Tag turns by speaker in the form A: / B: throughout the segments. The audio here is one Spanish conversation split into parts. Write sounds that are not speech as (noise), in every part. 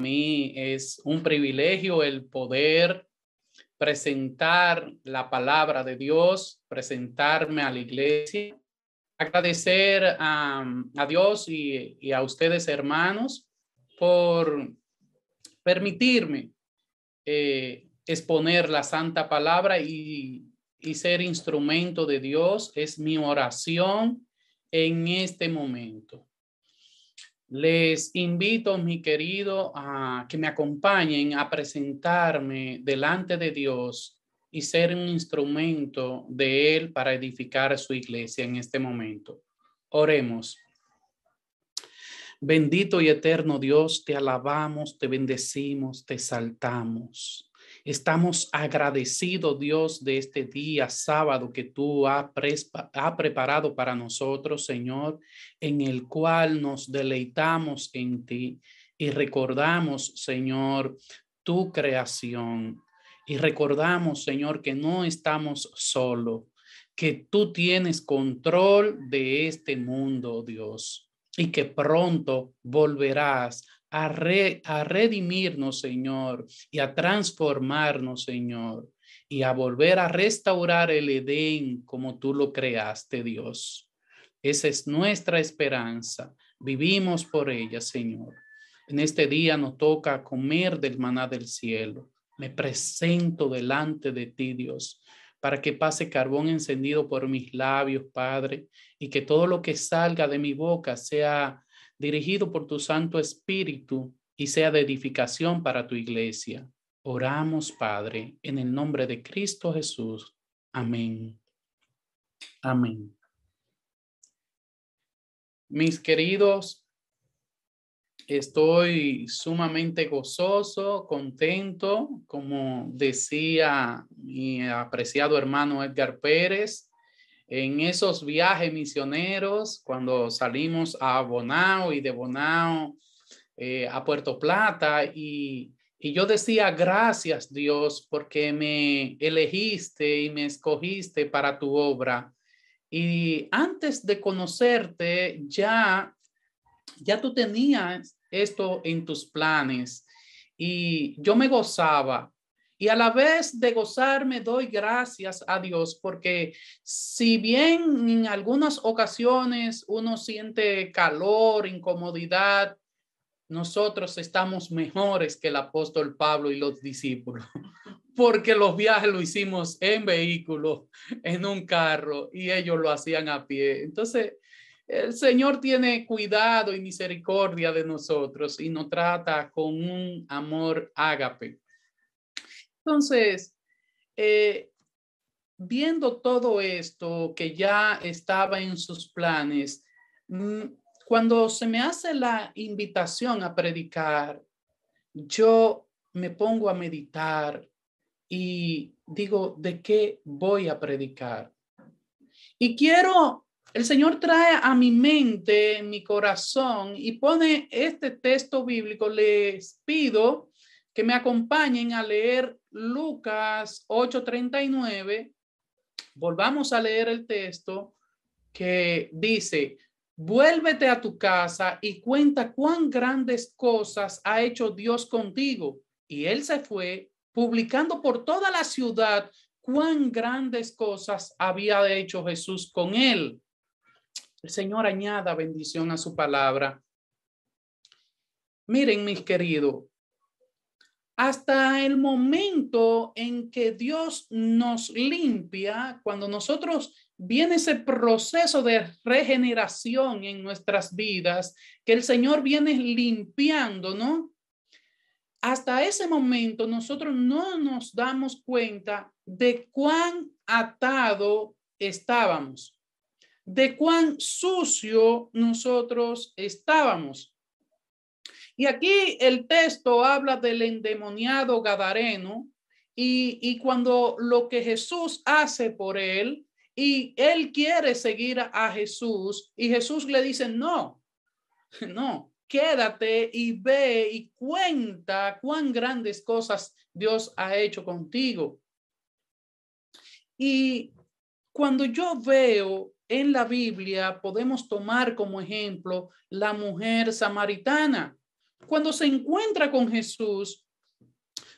A: mí es un privilegio el poder presentar la palabra de Dios, presentarme a la iglesia, agradecer a, Dios y, a ustedes hermanos por permitirme eh, exponer la santa palabra y, y ser instrumento de Dios. Es mi oración en este momento. Les invito, mi querido, a que me acompañen a presentarme delante de Dios y ser un instrumento de Él para edificar su iglesia en este momento. Oremos. Bendito y eterno Dios, te alabamos, te bendecimos, te saltamos. Estamos agradecidos, Dios, de este día sábado que tú has ha preparado para nosotros, Señor, en el cual nos deleitamos en ti y recordamos, Señor, tu creación. Y recordamos, Señor, que no estamos solos, que tú tienes control de este mundo, Dios, y que pronto volverás a, a redimirnos, Señor, y a transformarnos, Señor, y a volver a restaurar el Edén como tú lo creaste, Dios. Esa es nuestra esperanza. Vivimos por ella, Señor. En este día nos toca comer del maná del cielo. Me presento delante de ti, Dios, para que pase carbón encendido por mis labios, Padre, y que todo lo que salga de mi boca sea dirigido por tu Santo Espíritu y sea de edificación para tu iglesia. Oramos, Padre, en el nombre de Cristo Jesús. Amén. Amén. Mis queridos, estoy sumamente gozoso, contento, como decía mi apreciado hermano Edgar Pérez, en esos viajes misioneros, cuando salimos a Bonao y de Bonao eh, a Puerto Plata, y, y yo decía, gracias Dios, porque me elegiste y me escogiste para tu obra. Y antes de conocerte, ya, ya tú tenías esto en tus planes y yo me gozaba y a la vez de gozarme, doy gracias a Dios porque si bien en algunas ocasiones uno siente calor, incomodidad, nosotros estamos mejores que el apóstol Pablo y los discípulos, (laughs) porque los viajes lo hicimos en vehículo, en un carro, y ellos lo hacían a pie. Entonces, el Señor tiene cuidado y misericordia de nosotros y nos trata con un amor ágape. Entonces, eh, viendo todo esto que ya estaba en sus planes, mm, cuando se me hace la invitación a predicar, yo me pongo a meditar y digo, ¿de qué voy a predicar? Y quiero, el Señor trae a mi mente, mi corazón y pone este texto bíblico. Les pido que me acompañen a leer Lucas 8:39. Volvamos a leer el texto que dice, vuélvete a tu casa y cuenta cuán grandes cosas ha hecho Dios contigo. Y él se fue publicando por toda la ciudad cuán grandes cosas había hecho Jesús con él. El Señor añada bendición a su palabra. Miren, mis queridos, hasta el momento en que Dios nos limpia, cuando nosotros viene ese proceso de regeneración en nuestras vidas, que el Señor viene limpiando, ¿no? Hasta ese momento nosotros no nos damos cuenta de cuán atado estábamos, de cuán sucio nosotros estábamos. Y aquí el texto habla del endemoniado Gadareno y, cuando lo que Jesús hace por él y él quiere seguir a, Jesús y Jesús le dice, no, (laughs) no, quédate y ve y cuenta cuán grandes cosas Dios ha hecho contigo. Y cuando yo veo en la Biblia, podemos tomar como ejemplo la mujer samaritana cuando se encuentra con Jesús,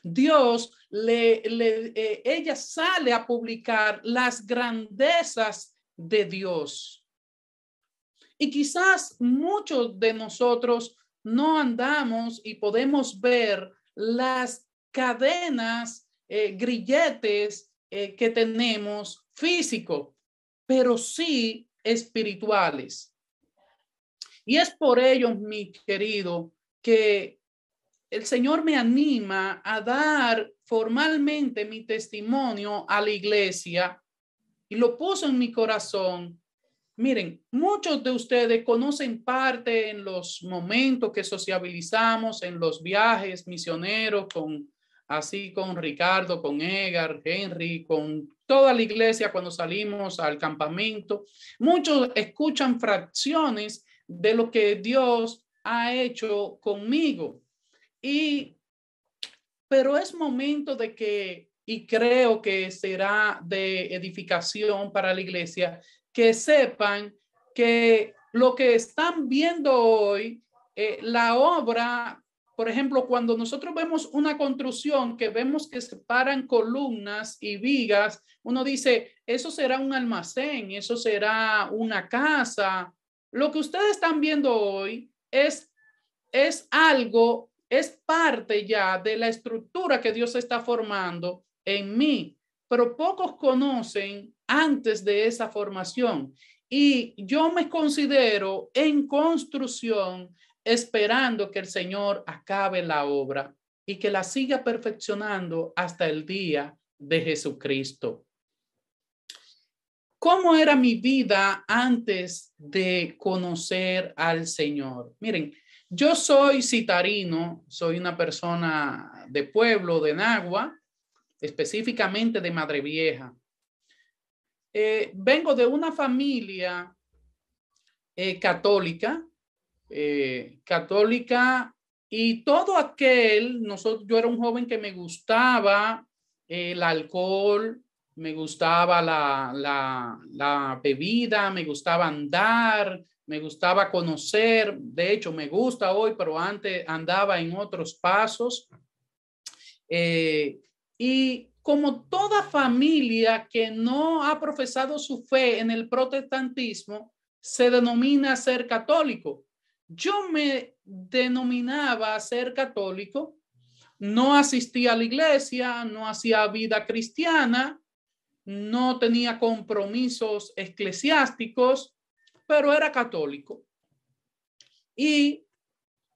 A: Dios le, eh, ella sale a publicar las grandezas de Dios. Y quizás muchos de nosotros no andamos y podemos ver las cadenas, eh, grilletes eh, que tenemos físico, pero sí espirituales. Y es por ello, mi querido, que el Señor me anima a dar formalmente mi testimonio a la iglesia y lo puso en mi corazón. Miren, muchos de ustedes conocen parte en los momentos que sociabilizamos, en los viajes misioneros, con así con Ricardo, con Edgar, Henry, con toda la iglesia cuando salimos al campamento. Muchos escuchan fracciones de lo que Dios ha hecho conmigo. Y, pero es momento de que, y creo que será de edificación para la iglesia, que sepan que lo que están viendo hoy, eh, la obra, por ejemplo, cuando nosotros vemos una construcción que vemos que se paran columnas y vigas, uno dice, eso será un almacén, eso será una casa. Lo que ustedes están viendo hoy es, es algo es parte ya de la estructura que Dios está formando en mí, pero pocos conocen antes de esa formación. Y yo me considero en construcción esperando que el Señor acabe la obra y que la siga perfeccionando hasta el día de Jesucristo. ¿Cómo era mi vida antes de conocer al Señor? Miren, yo soy citarino, soy una persona de pueblo, de Nagua, específicamente de Madre Vieja. Eh, vengo de una familia eh, católica, eh, católica, y todo aquel, yo era un joven que me gustaba el alcohol, me gustaba la, la, bebida, me gustaba andar, me gustaba conocer, de hecho me gusta hoy, pero antes andaba en otros pasos. Eh, y como toda familia que no ha profesado su fe en el protestantismo, se denomina ser católico. Yo me denominaba ser católico, no asistía a la iglesia, no hacía vida cristiana, no tenía compromisos eclesiásticos, pero era católico. Y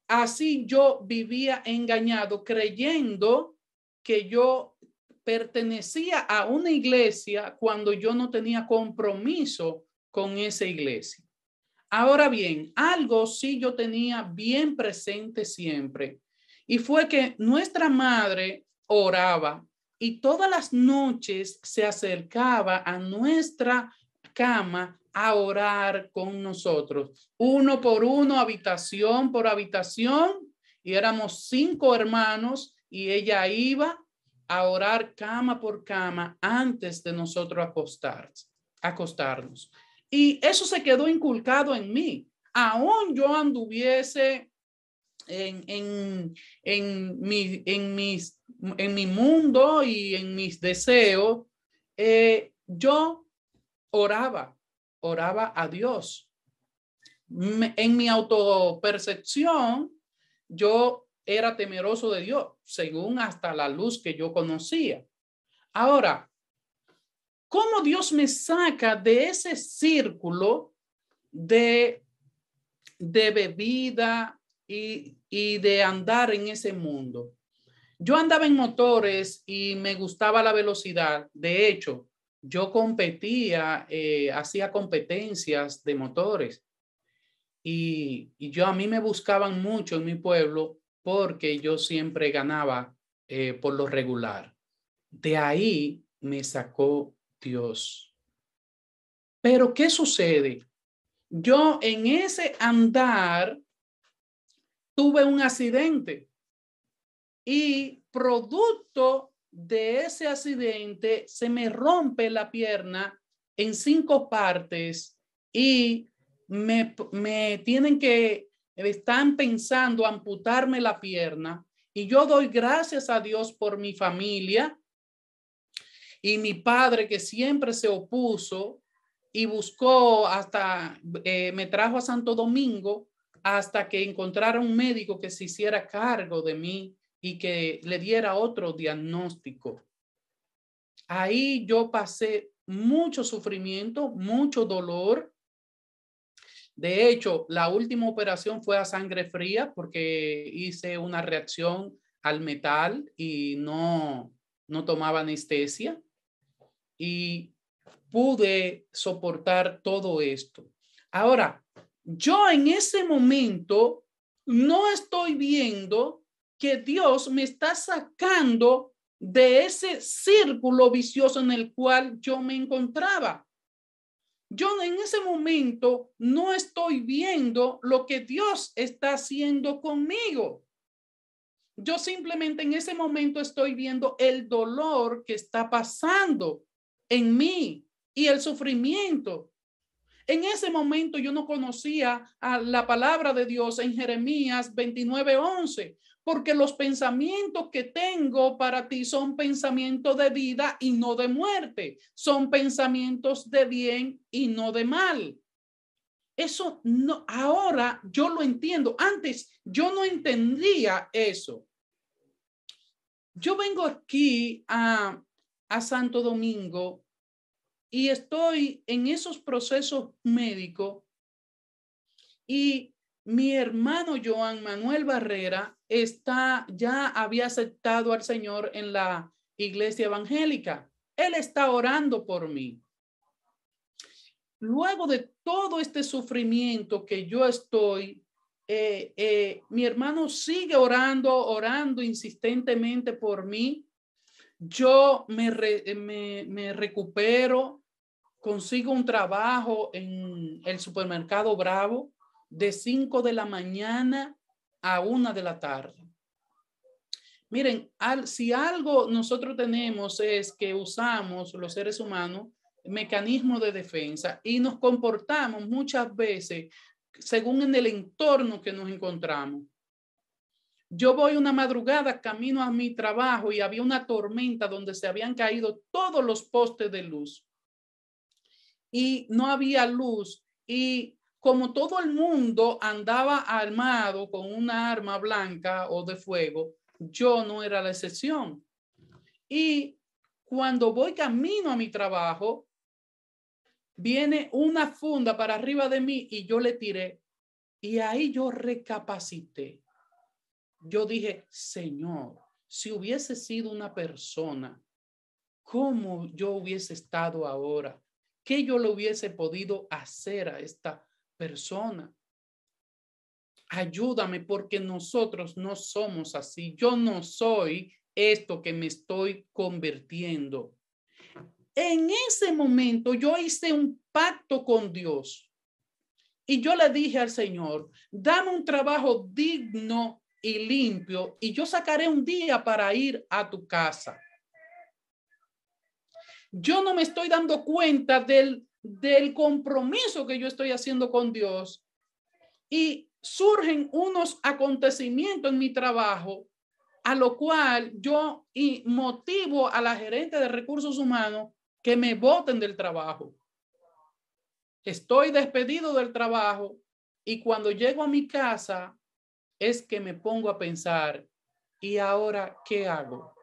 A: así yo vivía engañado creyendo que yo pertenecía a una iglesia cuando yo no tenía compromiso con esa iglesia. Ahora bien, algo sí yo tenía bien presente siempre y fue que nuestra madre oraba y todas las noches se acercaba a nuestra cama a orar con nosotros, uno por uno, habitación por habitación, y éramos cinco hermanos y ella iba a orar cama por cama antes de nosotros acostar, acostarnos. Y eso se quedó inculcado en mí. Aún yo anduviese en, en, en, mi, en, mis, en mi mundo y en mis deseos, eh, yo oraba oraba a Dios. En mi autopercepción, yo era temeroso de Dios, según hasta la luz que yo conocía. Ahora, ¿cómo Dios me saca de ese círculo de, de bebida y, y de andar en ese mundo? Yo andaba en motores y me gustaba la velocidad. De hecho, yo competía, eh, hacía competencias de motores y, yo a mí me buscaban mucho en mi pueblo porque yo siempre ganaba eh, por lo regular. De ahí me sacó Dios. Pero ¿qué sucede? Yo en ese andar tuve un accidente. Y producto de ese accidente se me rompe la pierna en cinco partes y me, me tienen que están pensando amputarme la pierna. Y yo doy gracias a Dios por mi familia y mi padre que siempre se opuso y buscó hasta, eh, me trajo a Santo Domingo hasta que encontrara un médico que se hiciera cargo de mí y que le diera otro diagnóstico. Ahí yo pasé mucho sufrimiento, mucho dolor. De hecho, la última operación fue a sangre fría porque hice una reacción al metal y no, no tomaba anestesia. Y pude soportar todo esto. Ahora, yo en ese momento no estoy viendo que Dios me está sacando de ese círculo vicioso en el cual yo me encontraba. Yo en ese momento no estoy viendo lo que Dios está haciendo conmigo. Yo simplemente en ese momento estoy viendo el dolor que está pasando en mí y el sufrimiento. En ese momento yo no conocía a la palabra de Dios en Jeremías 29:11 porque los pensamientos que tengo para ti son pensamientos de vida y no de muerte, son pensamientos de bien y no de mal. Eso no, ahora yo lo entiendo. Antes yo no entendía eso. Yo vengo aquí a, a Santo Domingo y estoy en esos procesos médicos y mi hermano Joan Manuel Barrera está, ya había aceptado al Señor en la iglesia evangélica. Él está orando por mí. Luego de todo este sufrimiento que yo estoy, eh, eh, mi hermano sigue orando, orando insistentemente por mí. Yo me, me, recupero, consigo un trabajo en el supermercado Bravo de 5 de la mañana a 1 de la tarde. Miren, si algo nosotros tenemos es que usamos los seres humanos mecanismos de defensa y nos comportamos muchas veces según en el entorno que nos encontramos. Yo voy una madrugada camino a mi trabajo y había una tormenta donde se habían caído todos los postes de luz y no había luz y como todo el mundo andaba armado con una arma blanca o de fuego, yo no era la excepción. Y cuando voy camino a mi trabajo, viene una funda para arriba de mí y yo le tiré. Y ahí yo recapacité. Yo dije, Señor, si hubiese sido una persona, ¿cómo yo hubiese estado ahora? ¿Qué yo le hubiese podido hacer a esta persona. Ayúdame porque nosotros no somos así. Yo no soy esto que me estoy convirtiendo. En ese momento yo hice un pacto con Dios y yo le dije al Señor, dame un trabajo digno y limpio y yo sacaré un día para ir a tu casa. Yo no me estoy dando cuenta del del compromiso que yo estoy haciendo con Dios y surgen unos acontecimientos en mi trabajo a lo cual yo y motivo a la gerente de recursos humanos que me voten del trabajo. Estoy despedido del trabajo y cuando llego a mi casa es que me pongo a pensar, ¿y ahora qué hago?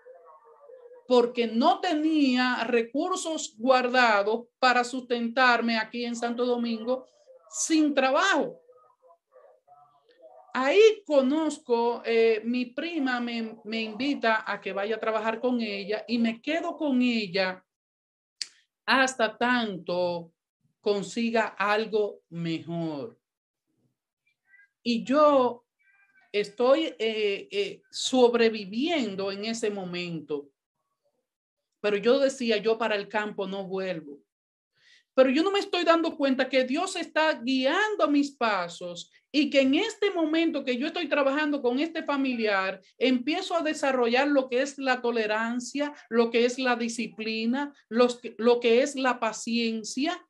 A: porque no tenía recursos guardados para sustentarme aquí en Santo Domingo sin trabajo. Ahí conozco, eh, mi prima me, me invita a que vaya a trabajar con ella y me quedo con ella hasta tanto consiga algo mejor. Y yo estoy eh, eh, sobreviviendo en ese momento pero yo decía, yo para el campo no vuelvo. Pero yo no me estoy dando cuenta que Dios está guiando mis pasos y que en este momento que yo estoy trabajando con este familiar, empiezo a desarrollar lo que es la tolerancia, lo que es la disciplina, lo que es la paciencia.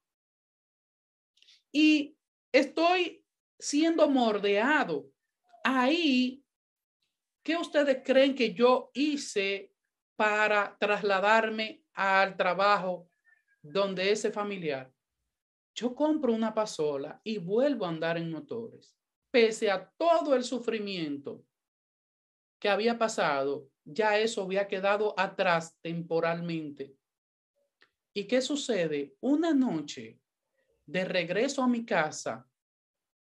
A: Y estoy siendo mordeado. Ahí, ¿qué ustedes creen que yo hice para trasladarme al trabajo donde ese familiar? Yo compro una pasola y vuelvo a andar en motores. Pese a todo el sufrimiento que había pasado, ya eso había quedado atrás temporalmente. ¿Y qué sucede? Una noche de regreso a mi casa,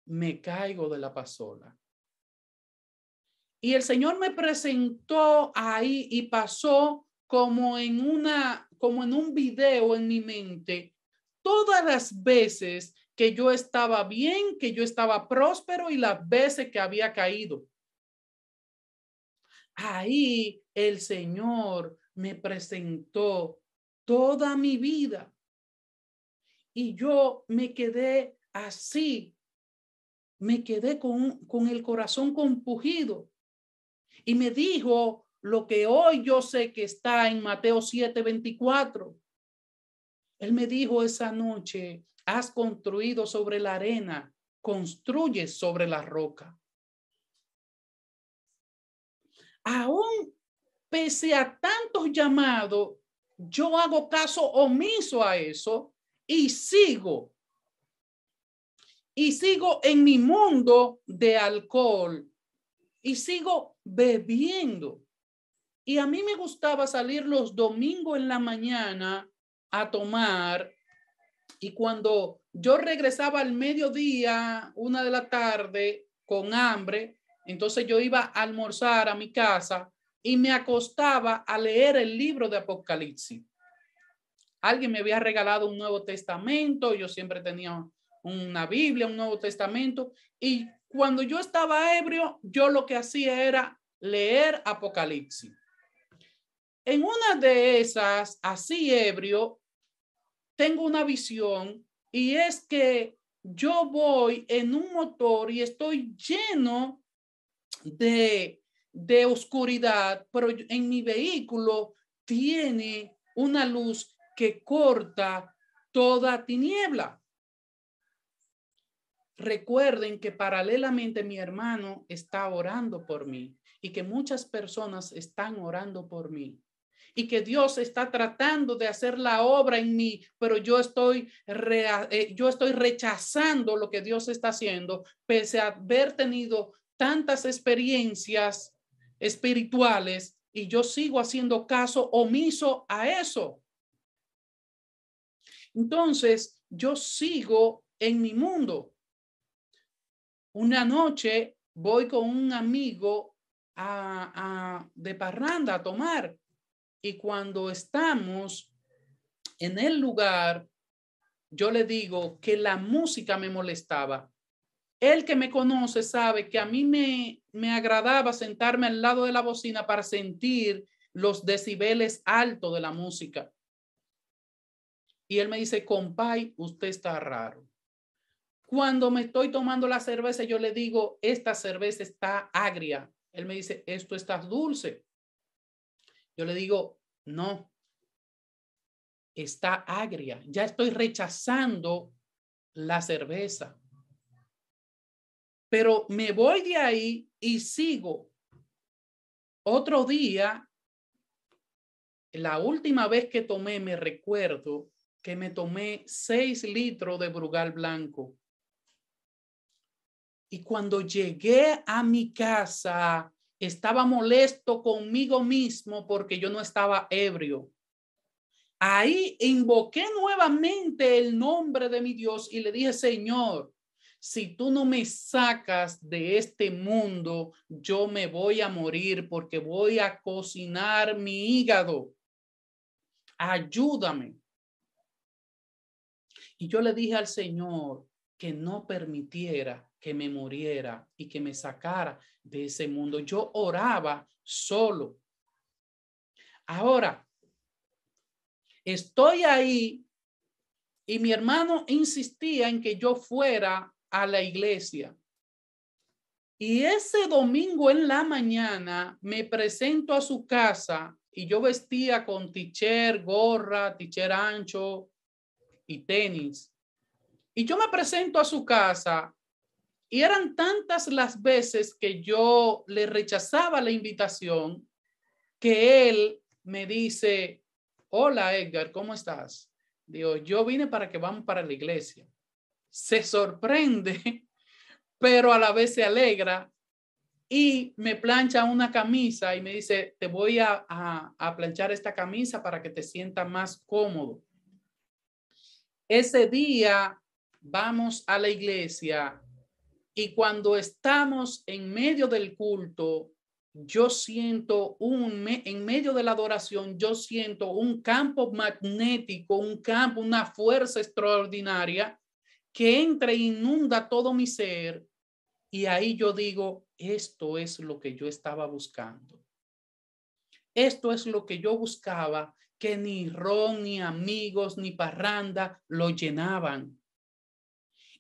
A: me caigo de la pasola. Y el Señor me presentó ahí y pasó como en una, como en un video en mi mente, todas las veces que yo estaba bien, que yo estaba próspero y las veces que había caído. Ahí el Señor me presentó toda mi vida y yo me quedé así, me quedé con, con el corazón compugido y me dijo lo que hoy yo sé que está en Mateo 7:24. Él me dijo esa noche, has construido sobre la arena, construyes sobre la roca. Aún pese a tantos llamados, yo hago caso omiso a eso y sigo. Y sigo en mi mundo de alcohol y sigo bebiendo. Y a mí me gustaba salir los domingos en la mañana a tomar. Y cuando yo regresaba al mediodía, una de la tarde, con hambre, entonces yo iba a almorzar a mi casa y me acostaba a leer el libro de Apocalipsis. Alguien me había regalado un Nuevo Testamento, yo siempre tenía una Biblia, un Nuevo Testamento, y cuando yo estaba ebrio, yo lo que hacía era leer Apocalipsis. En una de esas, así ebrio, tengo una visión y es que yo voy en un motor y estoy lleno de, de oscuridad, pero en mi vehículo tiene una luz que corta toda tiniebla. Recuerden que paralelamente mi hermano está orando por mí y que muchas personas están orando por mí y que Dios está tratando de hacer la obra en mí, pero yo estoy, eh, yo estoy rechazando lo que Dios está haciendo, pese a haber tenido tantas experiencias espirituales y yo sigo haciendo caso omiso a eso. Entonces, yo sigo en mi mundo. Una noche voy con un amigo a, de parranda a tomar y cuando estamos en el lugar, yo le digo que la música me molestaba. El que me conoce sabe que a mí me, me agradaba sentarme al lado de la bocina para sentir los decibeles altos de la música. Y él me dice, compay, usted está raro. Cuando me estoy tomando la cerveza, yo le digo, esta cerveza está agria. Él me dice, esto está dulce. Yo le digo, no, está agria. Ya estoy rechazando la cerveza. Pero me voy de ahí y sigo. Otro día, la última vez que tomé, me recuerdo que me tomé seis litros de Brugal blanco. Y cuando llegué a mi casa, estaba molesto conmigo mismo porque yo no estaba ebrio. Ahí invoqué nuevamente el nombre de mi Dios y le dije, Señor, si tú no me sacas de este mundo, yo me voy a morir porque voy a cocinar mi hígado. Ayúdame. Y yo le dije al Señor que no permitiera que me muriera y que me sacara de ese mundo. Yo oraba solo. Ahora, estoy ahí y mi hermano insistía en que yo fuera a la iglesia. Y ese domingo en la mañana me presento a su casa y yo vestía con ticher, gorra, ticher ancho, y tenis. Y yo me presento a su casa Y eran tantas las veces que yo le rechazaba la invitación que él me dice, hola Edgar, ¿cómo estás? Digo, yo vine para que vamos para la iglesia. Se sorprende, (laughs) pero a la vez se alegra y me plancha una camisa y me dice, te voy a, a, planchar esta camisa para que te sientas más cómodo. Ese día vamos a la iglesia y cuando estamos en medio del culto, yo siento un, en medio de la adoración, yo siento un campo magnético, un campo, una fuerza extraordinaria que entra e inunda todo mi ser y ahí yo digo, esto es lo que yo estaba buscando. Esto es lo que yo buscaba, que ni ron, ni amigos, ni parranda lo llenaban.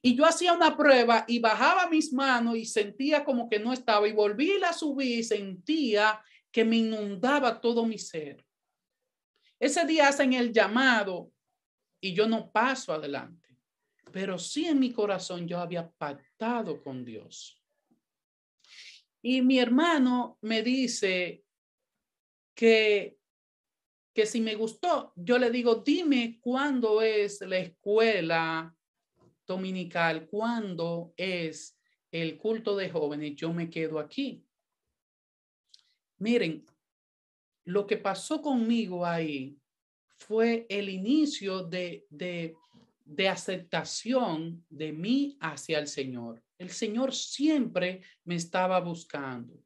A: Y yo hacía una prueba y bajaba mis manos y sentía como que no estaba y volví a subir y sentía que me inundaba todo mi ser. Ese día hacen el llamado y yo no paso adelante pero sí en mi corazón yo había pactado con Dios. Y mi hermano me dice que, que si me gustó, yo le digo, dime cuándo es la escuela dominical, cuándo es el culto de jóvenes, yo me quedo aquí. Miren, lo que pasó conmigo ahí fue el inicio de, de de aceptación de mí hacia el Señor. El Señor siempre me estaba buscando.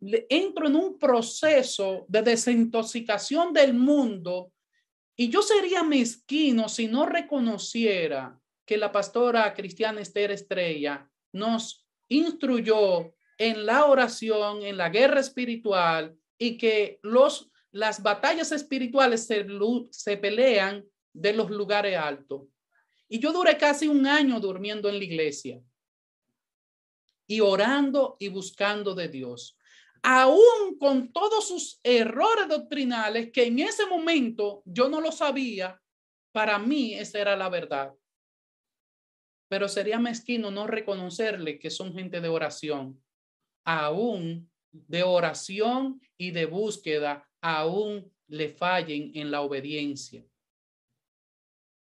A: entro en un proceso de desintoxicación del mundo y yo sería mezquino si no reconociera que la pastora cristiana Esther Estrella nos instruyó en la oración, en la guerra espiritual y que los, las batallas espirituales se, se pelean de los lugares altos. Y yo duré casi un año durmiendo en la iglesia y orando y buscando de Dios. Aún con todos sus errores doctrinales que en ese momento yo no lo sabía, para mí esa era la verdad. Pero sería mezquino no reconocerle que son gente de oración, aún de oración y de búsqueda, aún le fallen en la obediencia.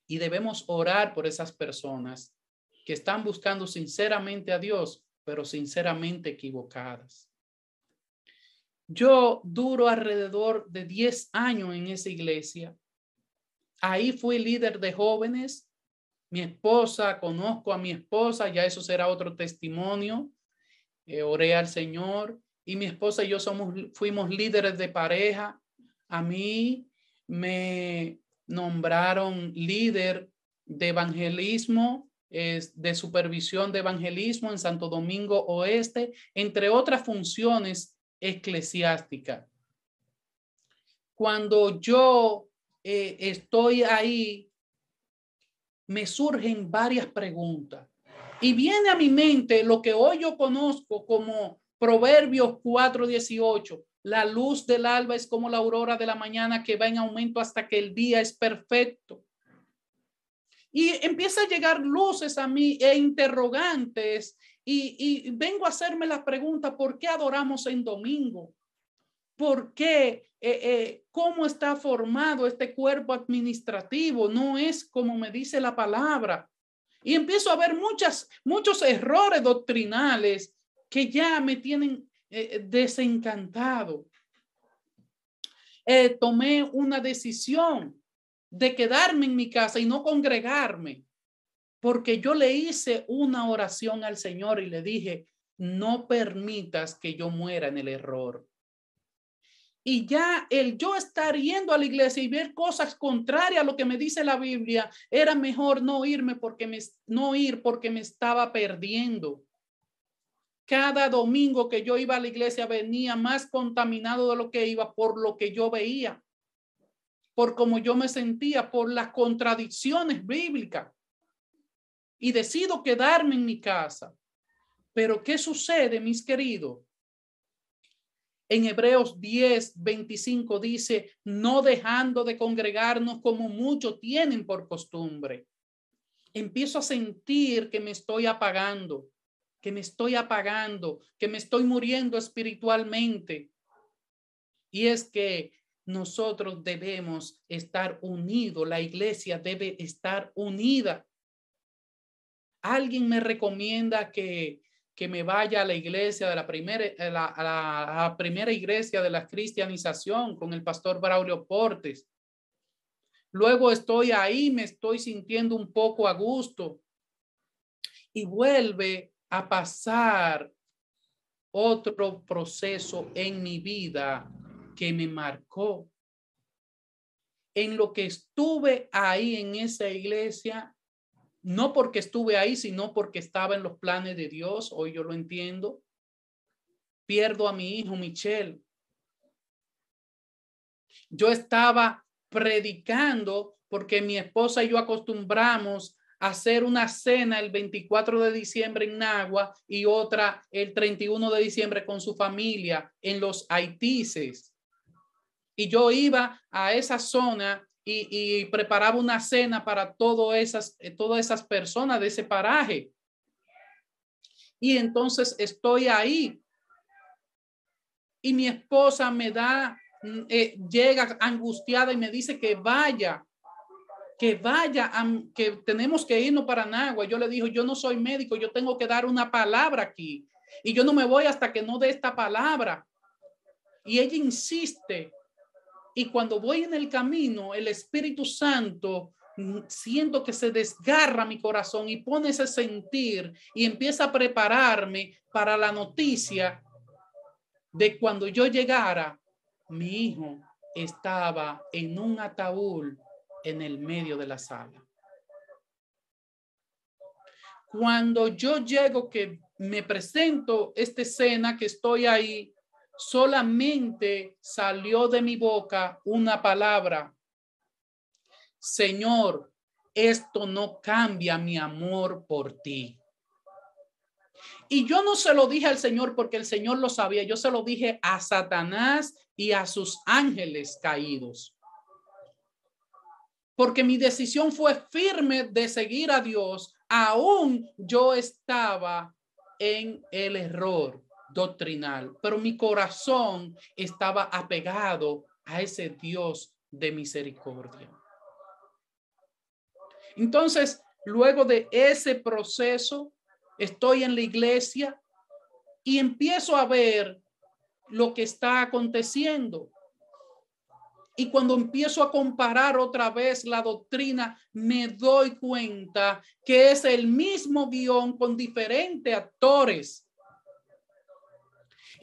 A: Y debemos orar por esas personas que están buscando sinceramente a Dios, pero sinceramente equivocadas. Yo duro alrededor de 10 años en esa iglesia. Ahí fui líder de jóvenes. Mi esposa, conozco a mi esposa, ya eso será otro testimonio. Eh, oré al Señor y mi esposa y yo somos, fuimos líderes de pareja. A mí me, nombraron líder de evangelismo, de supervisión de evangelismo en Santo Domingo Oeste, entre otras funciones eclesiásticas. Cuando yo eh, estoy ahí, me surgen varias preguntas y viene a mi mente lo que hoy yo conozco como Proverbios 4:18. La luz del alba es como la aurora de la mañana que va en aumento hasta que el día es perfecto. Y empieza a llegar luces a mí e interrogantes y, vengo a hacerme la pregunta, ¿por qué adoramos en domingo? ¿Por qué? Eh, eh, ¿Cómo está formado este cuerpo administrativo? No es como me dice la palabra. Y empiezo a ver muchas, muchos errores doctrinales que ya me tienen eh, desencantado. Tomé una decisión de quedarme en mi casa y no congregarme, porque yo le hice una oración al Señor y le dije, no permitas que yo muera en el error. Y ya el yo estar yendo a la iglesia y ver cosas contrarias a lo que me dice la Biblia, era mejor no irme porque me, no ir porque me estaba perdiendo. Cada domingo que yo iba a la iglesia venía más contaminado de lo que iba por lo que yo veía, por cómo yo me sentía, por las contradicciones bíblicas. Y decido quedarme en mi casa. Pero ¿qué sucede, mis queridos? En Hebreos 10, 25 dice, no dejando de congregarnos como muchos tienen por costumbre, empiezo a sentir que me estoy apagando, que me estoy apagando, que me estoy muriendo espiritualmente. Y es que nosotros debemos estar unidos, la iglesia debe estar unida. Alguien me recomienda que, que me vaya a la iglesia de la primera, la, la primera iglesia de la cristianización con el pastor Braulio Portes. Luego estoy ahí, me estoy sintiendo un poco a gusto y vuelve a pasar otro proceso en mi vida que me marcó. En lo que estuve ahí en esa iglesia, no porque estuve ahí, sino porque estaba en los planes de Dios, hoy yo lo entiendo. Pierdo a mi hijo Michelle. Yo estaba predicando porque mi esposa y yo acostumbramos a hacer una cena el 24 de diciembre en Nagua y otra el 31 de diciembre con su familia en los Haitises. Y yo iba a esa zona y, preparaba una cena para todas esas, todas esas personas de ese paraje. Y entonces estoy ahí. Y mi esposa me da Mm, eh, llega angustiada y me dice que vaya, que vaya, que tenemos que irnos para Nagua. Yo le digo, yo no soy médico, yo tengo que dar una palabra aquí y yo no me voy hasta que no dé esta palabra. Y ella insiste. Y cuando voy en el camino, el Espíritu Santo mm, siento que se desgarra mi corazón y pone ese sentir y empieza a prepararme para la noticia de cuando yo llegara mi hijo estaba en un ataúd en el medio de la sala. Cuando yo llego, que me presento esta escena, que estoy ahí, solamente salió de mi boca una palabra. Señor, esto no cambia mi amor por ti. Y yo no se lo dije al Señor porque el Señor lo sabía, yo se lo dije a Satanás y a sus ángeles caídos. Porque mi decisión fue firme de seguir a Dios, aún yo estaba en el error doctrinal, pero mi corazón estaba apegado a ese Dios de misericordia. Entonces, luego de ese proceso, estoy en la iglesia y empiezo a ver lo que está aconteciendo. Y cuando empiezo a comparar otra vez la doctrina, me doy cuenta que es el mismo guion con diferentes actores.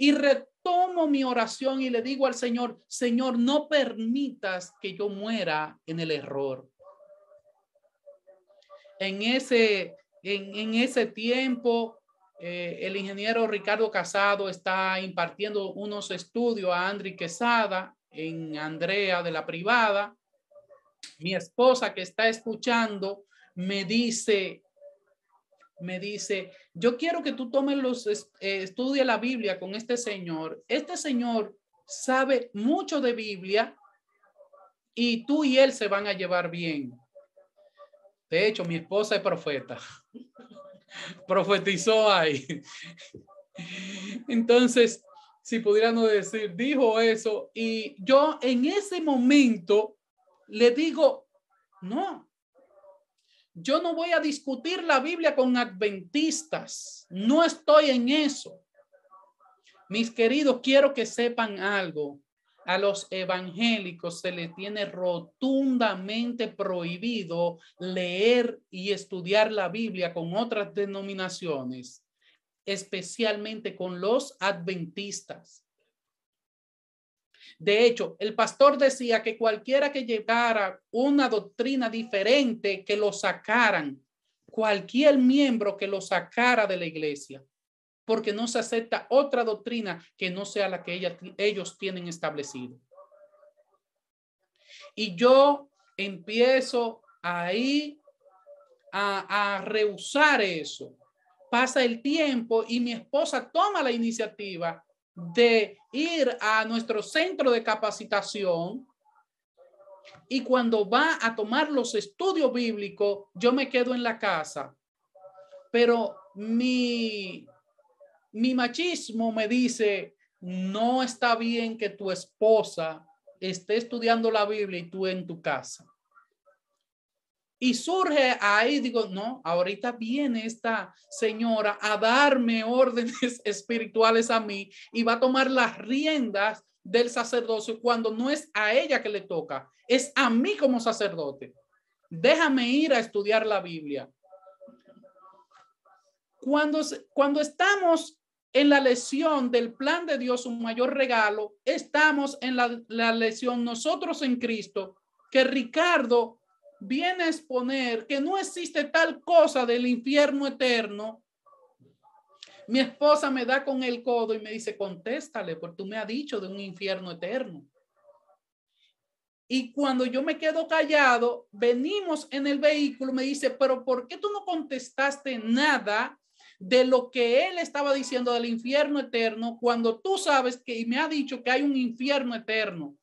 A: Y retomo mi oración y le digo al Señor, Señor, no permitas que yo muera en el error. En ese, en, en ese tiempo eh, el ingeniero Ricardo Casado está impartiendo unos estudios a Andri Quesada en Andrea de la privada. Mi esposa que está escuchando me dice, me dice, yo quiero que tú tomes los, eh, estudie la Biblia con este señor. Este señor sabe mucho de Biblia y tú y él se van a llevar bien. De hecho, mi esposa es profeta (laughs) profetizó ahí. Entonces, si pudiéramos decir, dijo eso y yo en ese momento le digo, no, yo no voy a discutir la Biblia con adventistas, no estoy en eso. Mis queridos, quiero que sepan algo a los evangélicos se les tiene rotundamente prohibido leer y estudiar la Biblia con otras denominaciones, especialmente con los adventistas. De hecho, el pastor decía que cualquiera que llegara una doctrina diferente, que lo sacaran, cualquier miembro que lo sacara de la iglesia porque no se acepta otra doctrina que no sea la que ellos tienen establecido. Y yo empiezo ahí a, a rehusar eso. Pasa el tiempo y mi esposa toma la iniciativa de ir a nuestro centro de capacitación Y cuando va a tomar los estudios bíblicos, yo me quedo en la casa. Pero mi, mi machismo me dice, no está bien que tu esposa esté estudiando la Biblia y tú en tu casa. Y surge ahí, digo, no, ahorita viene esta señora a darme órdenes (laughs) espirituales a mí y va a tomar las riendas del sacerdocio cuando no es a ella que le toca, es a mí como sacerdote. Déjame ir a estudiar la Biblia. Cuando, cuando estamos en la lesión del plan de Dios, un mayor regalo, estamos en la, la lesión nosotros en Cristo, que Ricardo viene a exponer que no existe tal cosa del infierno eterno, mi esposa me da con el codo y me dice, contéstale, porque tú me has dicho de un infierno eterno. Y cuando yo me quedo callado, venimos en el vehículo, me dice, pero ¿por qué tú no contestaste nada de lo que él estaba diciendo del infierno eterno cuando tú sabes que y me ha dicho que hay un infierno eterno?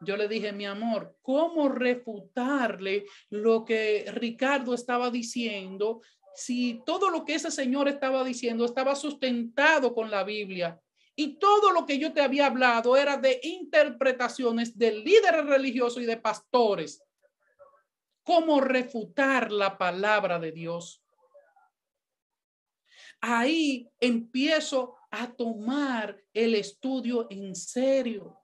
A: Yo le dije, mi amor, ¿cómo refutarle lo que Ricardo estaba diciendo si todo lo que ese señor estaba diciendo estaba sustentado con la Biblia? Y todo lo que yo te había hablado era de interpretaciones de líderes religiosos y de pastores. ¿Cómo refutar la palabra de Dios? Ahí empiezo a tomar el estudio en serio.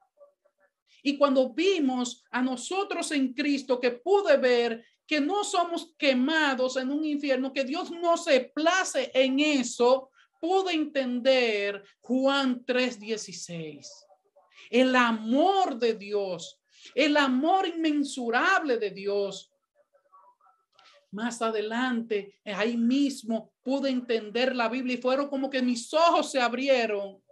A: Y cuando vimos a nosotros en Cristo, que pude ver que no somos quemados en un infierno, que Dios no se place en eso, pude entender Juan 3:16. El amor de Dios, el amor inmensurable de Dios. Más adelante, ahí mismo pude entender la Biblia y fueron como que mis ojos se abrieron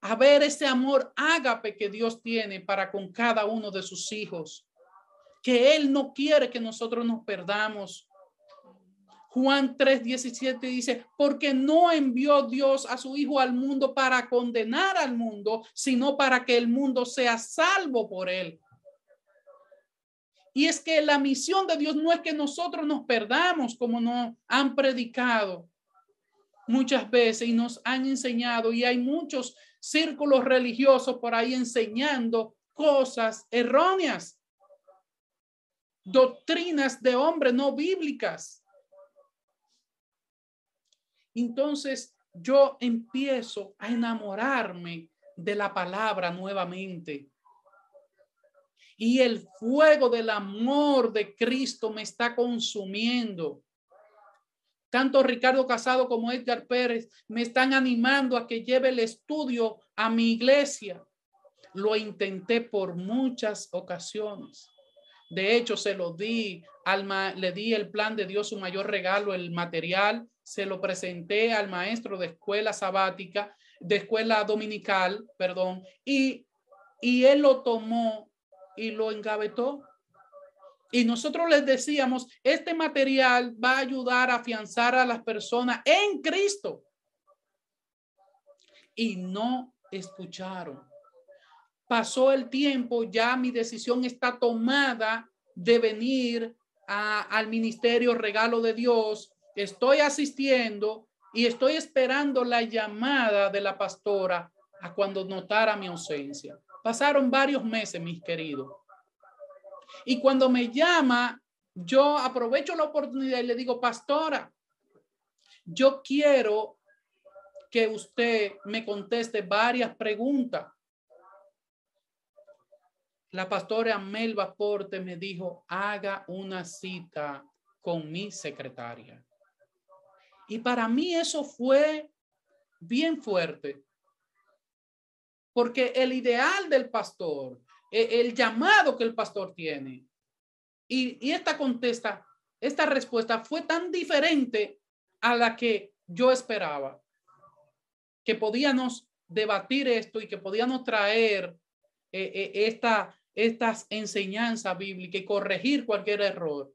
A: a ver ese amor ágape que Dios tiene para con cada uno de sus hijos, que Él no quiere que nosotros nos perdamos. Juan 3:17 dice, porque no envió Dios a su Hijo al mundo para condenar al mundo, sino para que el mundo sea salvo por Él. Y es que la misión de Dios no es que nosotros nos perdamos como nos han predicado muchas veces y nos han enseñado y hay muchos círculos religiosos por ahí enseñando cosas erróneas, doctrinas de hombres no bíblicas. Entonces yo empiezo a enamorarme de la palabra nuevamente. Y el fuego del amor de Cristo me está consumiendo. Tanto Ricardo Casado como Edgar Pérez me están animando a que lleve el estudio a mi iglesia. Lo intenté por muchas ocasiones. De hecho, se lo di, al le di el plan de Dios, su mayor regalo, el material, se lo presenté al maestro de escuela sabática, de escuela dominical, perdón, y, y él lo tomó y lo engavetó y nosotros les decíamos, este material va a ayudar a afianzar a las personas en Cristo. Y no escucharon. Pasó el tiempo, ya mi decisión está tomada de venir al ministerio regalo de Dios. Estoy asistiendo y estoy esperando la llamada de la pastora a cuando notara mi ausencia. Pasaron varios meses, mis queridos. Y cuando me llama, yo aprovecho la oportunidad y le digo, pastora, yo quiero que usted me conteste varias preguntas. La pastora Melba Porte me dijo, haga una cita con mi secretaria. Y para mí eso fue bien fuerte, porque el ideal del pastor el llamado que el pastor tiene. Y, esta contesta, esta respuesta fue tan diferente a la que yo esperaba, que podíamos debatir esto y que podíamos traer eh, eh, esta, estas enseñanzas bíblicas y corregir cualquier error.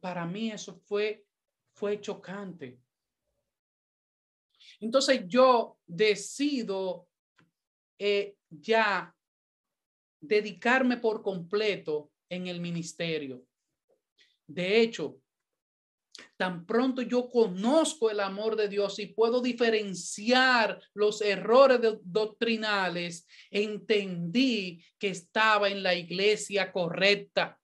A: Para mí eso fue, fue chocante. Entonces yo decido eh, ya dedicarme por completo en el ministerio. De hecho, tan pronto yo conozco el amor de Dios y puedo diferenciar los errores doctrinales, entendí que estaba en la iglesia correcta.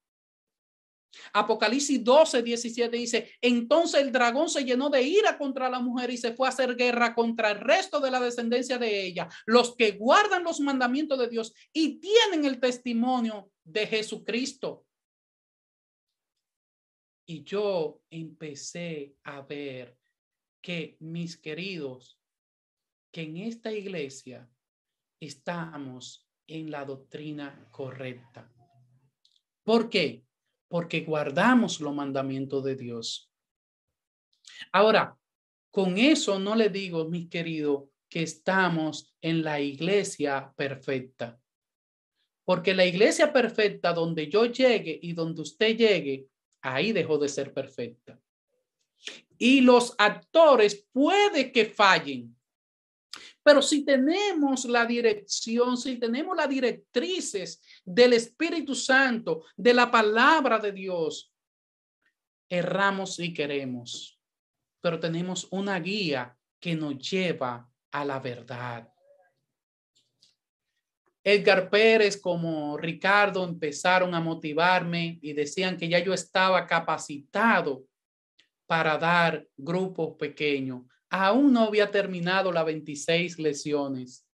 A: Apocalipsis 12, 17 dice, entonces el dragón se llenó de ira contra la mujer y se fue a hacer guerra contra el resto de la descendencia de ella, los que guardan los mandamientos de Dios y tienen el testimonio de Jesucristo. Y yo empecé a ver que, mis queridos, que en esta iglesia estamos en la doctrina correcta. ¿Por qué? Porque guardamos los mandamientos de Dios. Ahora, con eso no le digo, mis queridos, que estamos en la iglesia perfecta. Porque la iglesia perfecta donde yo llegue y donde usted llegue ahí dejó de ser perfecta. Y los actores puede que fallen, pero si tenemos la dirección, si tenemos las directrices del Espíritu Santo, de la palabra de Dios, erramos y queremos, pero tenemos una guía que nos lleva a la verdad. Edgar Pérez como Ricardo empezaron a motivarme y decían que ya yo estaba capacitado para dar grupos pequeños. Aún no había terminado las 26 lesiones.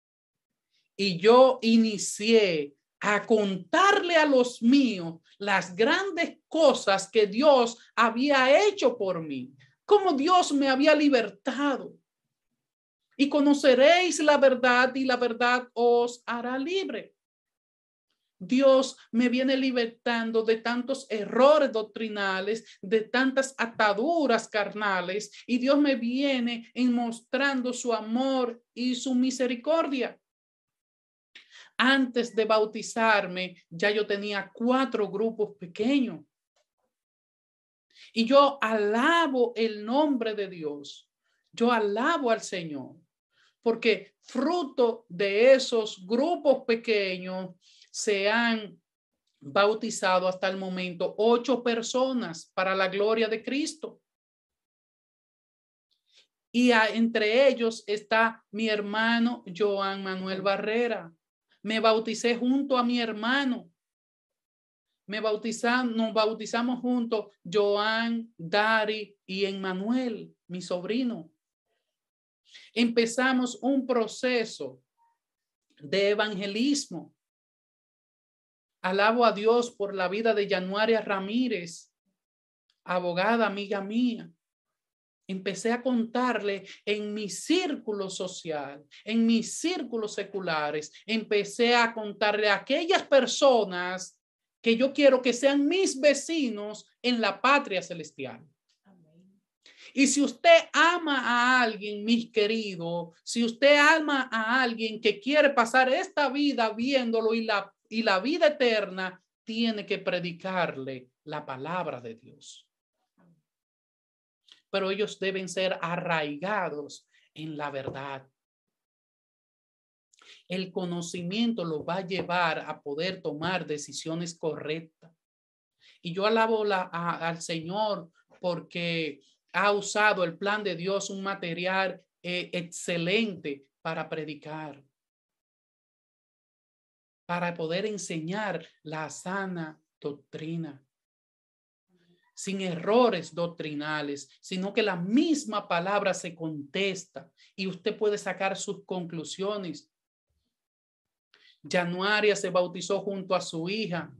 A: Y yo inicié a contarle a los míos las grandes cosas que Dios había hecho por mí, cómo Dios me había libertado, y conoceréis la verdad y la verdad os hará libre. Dios me viene libertando de tantos errores doctrinales, de tantas ataduras carnales, y Dios me viene mostrando su amor y su misericordia. Antes de bautizarme, ya yo tenía cuatro grupos pequeños. Y yo alabo el nombre de Dios. Yo alabo al Señor porque fruto de esos grupos pequeños se han bautizado hasta el momento ocho personas para la gloria de Cristo. Y entre ellos está mi hermano Joan Manuel Barrera. Me bauticé junto a mi hermano. Me bautizamos, nos bautizamos juntos Joan, Dari y Emmanuel, mi sobrino empezamos un proceso de evangelismo. Alabo a Dios por la vida de Januaria Ramírez, abogada, amiga mía. Empecé a contarle en mi círculo social, en mis círculos seculares, empecé a contarle a aquellas personas que yo quiero que sean mis vecinos en la patria celestial. Y si usted ama a alguien, mis queridos, si usted ama a alguien que quiere pasar esta vida viéndolo y la, y la vida eterna, tiene que predicarle la palabra de Dios. Pero ellos deben ser arraigados en la verdad. El conocimiento los va a llevar a poder tomar decisiones correctas. Y yo alabo la, al Señor porque ha usado el plan de Dios un material eh, excelente para predicar, para poder enseñar la sana doctrina, sin errores doctrinales, sino que la misma palabra se contesta y usted puede sacar sus conclusiones. Januaria se bautizó junto a su hija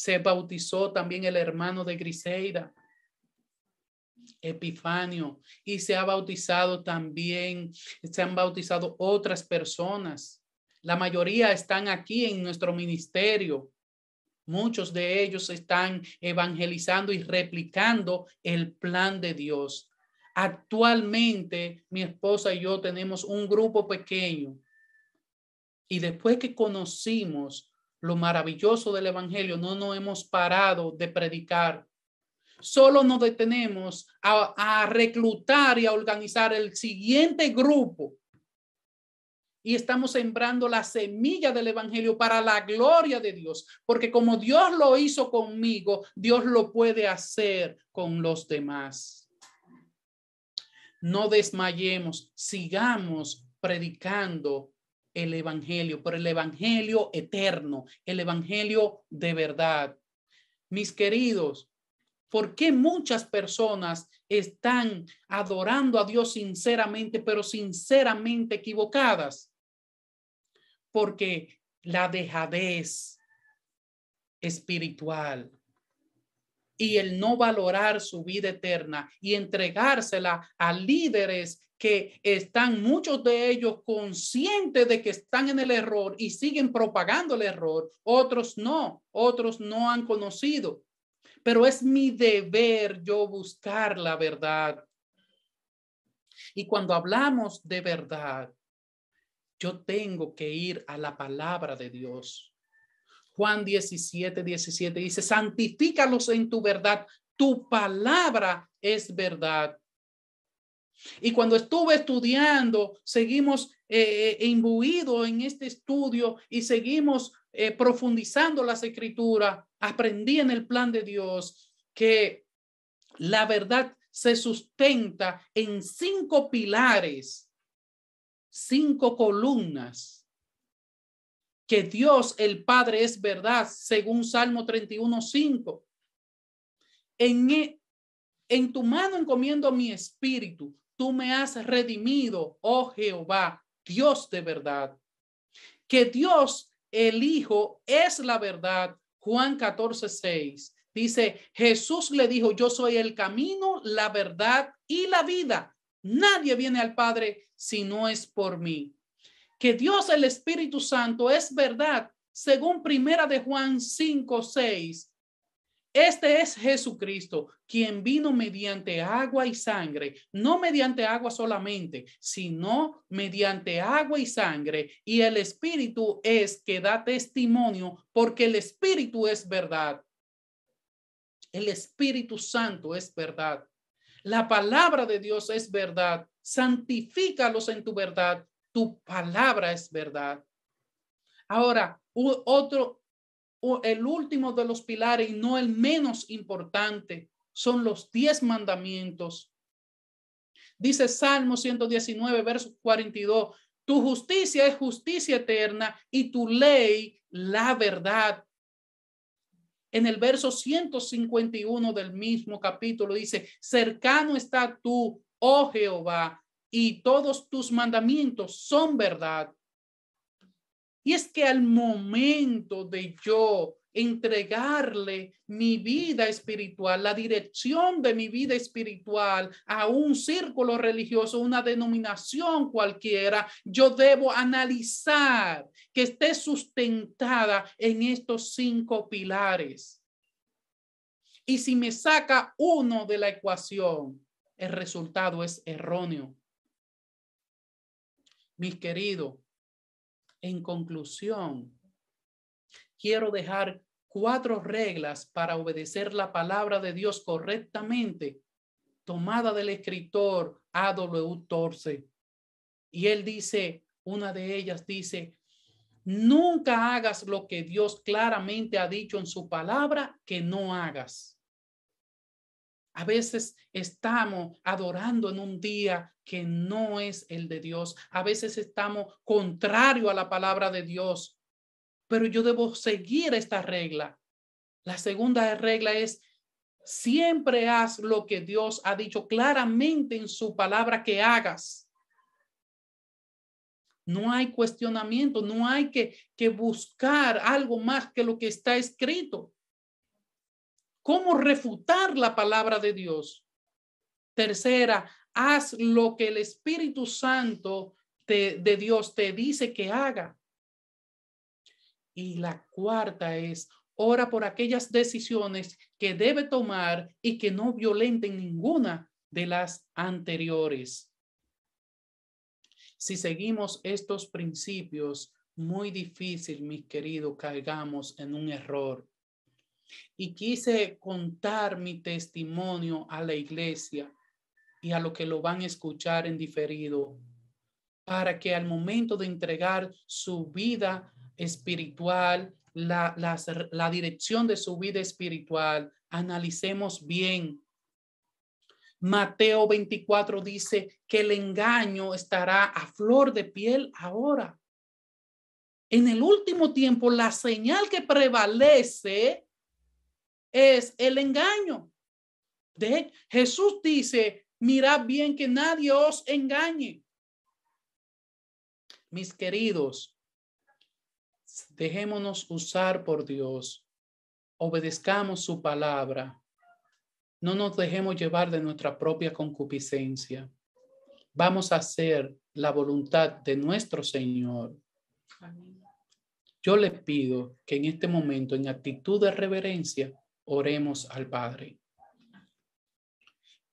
A: se bautizó también el hermano de Griseida, Epifanio, y se ha bautizado también, se han bautizado otras personas. La mayoría están aquí en nuestro ministerio. Muchos de ellos están evangelizando y replicando el plan de Dios. Actualmente, mi esposa y yo tenemos un grupo pequeño. Y después que conocimos lo maravilloso del Evangelio, no nos hemos parado de predicar. Solo nos detenemos a, reclutar y a organizar el siguiente grupo y estamos sembrando la semilla del Evangelio para la gloria de Dios, porque como Dios lo hizo conmigo, Dios lo puede hacer con los demás. No desmayemos, sigamos predicando el Evangelio, por el Evangelio eterno, el Evangelio de verdad. Mis queridos, ¿por qué muchas personas están adorando a Dios sinceramente, pero sinceramente equivocadas? Porque la dejadez espiritual y el no valorar su vida eterna y entregársela a líderes que están muchos de ellos conscientes de que están en el error y siguen propagando el error, otros no, otros no han conocido. Pero es mi deber yo buscar la verdad. Y cuando hablamos de verdad, yo tengo que ir a la palabra de Dios. Juan 17, 17 dice, santifícalos en tu verdad. Tu palabra es verdad. Y cuando estuve estudiando, seguimos eh, eh, imbuidos en este estudio y seguimos eh, profundizando las escrituras, aprendí en el plan de Dios que la verdad se sustenta en cinco pilares, cinco columnas, que Dios el Padre es verdad, según Salmo 31, 5. En, e, en tu mano encomiendo mi espíritu tú me has redimido, oh Jehová, Dios de verdad. Que Dios, el Hijo, es la verdad. Juan 14, 6. Dice, Jesús le dijo, yo soy el camino, la verdad y la vida. Nadie viene al Padre si no es por mí. Que Dios, el Espíritu Santo, es verdad, según primera de Juan 5, 6 este es Jesucristo, quien vino mediante agua y sangre, no mediante agua solamente, sino mediante agua y sangre. Y el Espíritu es que da testimonio, porque el Espíritu es verdad. El Espíritu Santo es verdad. La palabra de Dios es verdad. Santifícalos en tu verdad. Tu palabra es verdad. Ahora, otro, el último de los pilares y no el menos importante son los diez mandamientos. Dice Salmo 119, verso 42, tu justicia es justicia eterna y tu ley la verdad. En el verso 151 del mismo capítulo dice, cercano está tú, oh Jehová, y todos tus mandamientos son verdad. Y es que al momento de yo entregarle mi vida espiritual, la dirección de mi vida espiritual a un círculo religioso, una denominación cualquiera, yo debo analizar que esté sustentada en estos cinco pilares. Y si me saca uno de la ecuación, el resultado es erróneo. Mis queridos, en conclusión, quiero dejar cuatro reglas para obedecer la palabra de Dios correctamente, tomada del escritor A.W. Torce. Y él dice, una de ellas dice, nunca hagas lo que Dios claramente ha dicho en su palabra que no hagas. A veces estamos adorando en un día que no es el de Dios. A veces estamos contrario a la palabra de Dios. Pero yo debo seguir esta regla. La segunda regla es siempre haz lo que Dios ha dicho claramente en su palabra que hagas. No hay cuestionamiento, no hay que, que buscar algo más que lo que está escrito. ¿Cómo refutar la palabra de Dios? Tercera, haz lo que el Espíritu Santo de Dios te dice que haga. Y la cuarta es, ora por aquellas decisiones que debe tomar y que no violenten ninguna de las anteriores. Si seguimos estos principios, muy difícil, mis queridos, caigamos en un error y quise contar mi testimonio a la iglesia y a lo que lo van a escuchar en diferido para que al momento de entregar su vida espiritual, la, la dirección de su vida espiritual, analicemos bien Mateo 24 dice que el engaño estará a flor de piel ahora. En el último tiempo, la señal que prevalece es el engaño. De Jesús dice, mirad bien que nadie os engañe. Mis queridos, dejémonos usar por Dios, obedezcamos su palabra no nos dejemos llevar de nuestra propia concupiscencia. Vamos a hacer la voluntad de nuestro Señor. Yo le pido que en este momento, en actitud de reverencia, oremos al Padre.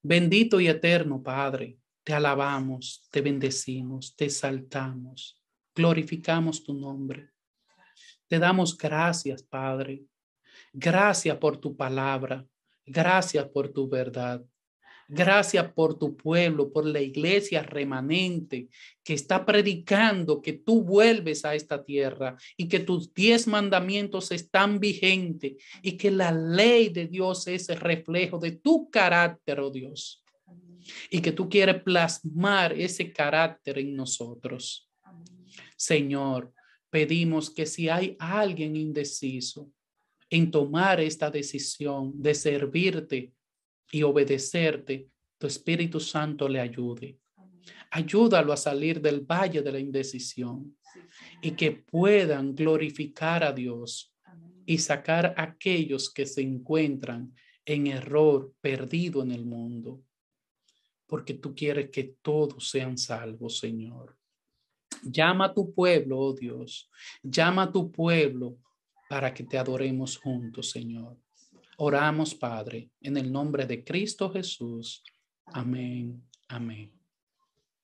A: Bendito y eterno Padre, te alabamos, te bendecimos, te exaltamos, glorificamos tu nombre. Te damos gracias, Padre. Gracias por tu palabra. Gracias por tu verdad. Gracias por tu pueblo, por la iglesia remanente que está predicando que tú vuelves a esta tierra y que tus diez mandamientos están vigentes y que la ley de Dios es el reflejo de tu carácter, oh Dios. Y que tú quieres plasmar ese carácter en nosotros. Señor, pedimos que si hay alguien indeciso, en tomar esta decisión de servirte y obedecerte, tu Espíritu Santo le ayude. Ayúdalo a salir del valle de la indecisión y que puedan glorificar a Dios y sacar a aquellos que se encuentran en error, perdido en el mundo. Porque tú quieres que todos sean salvos, Señor. Llama a tu pueblo, oh Dios. Llama a tu pueblo para que te adoremos juntos, Señor. Oramos, Padre, en el nombre de Cristo Jesús. Amén. Amén.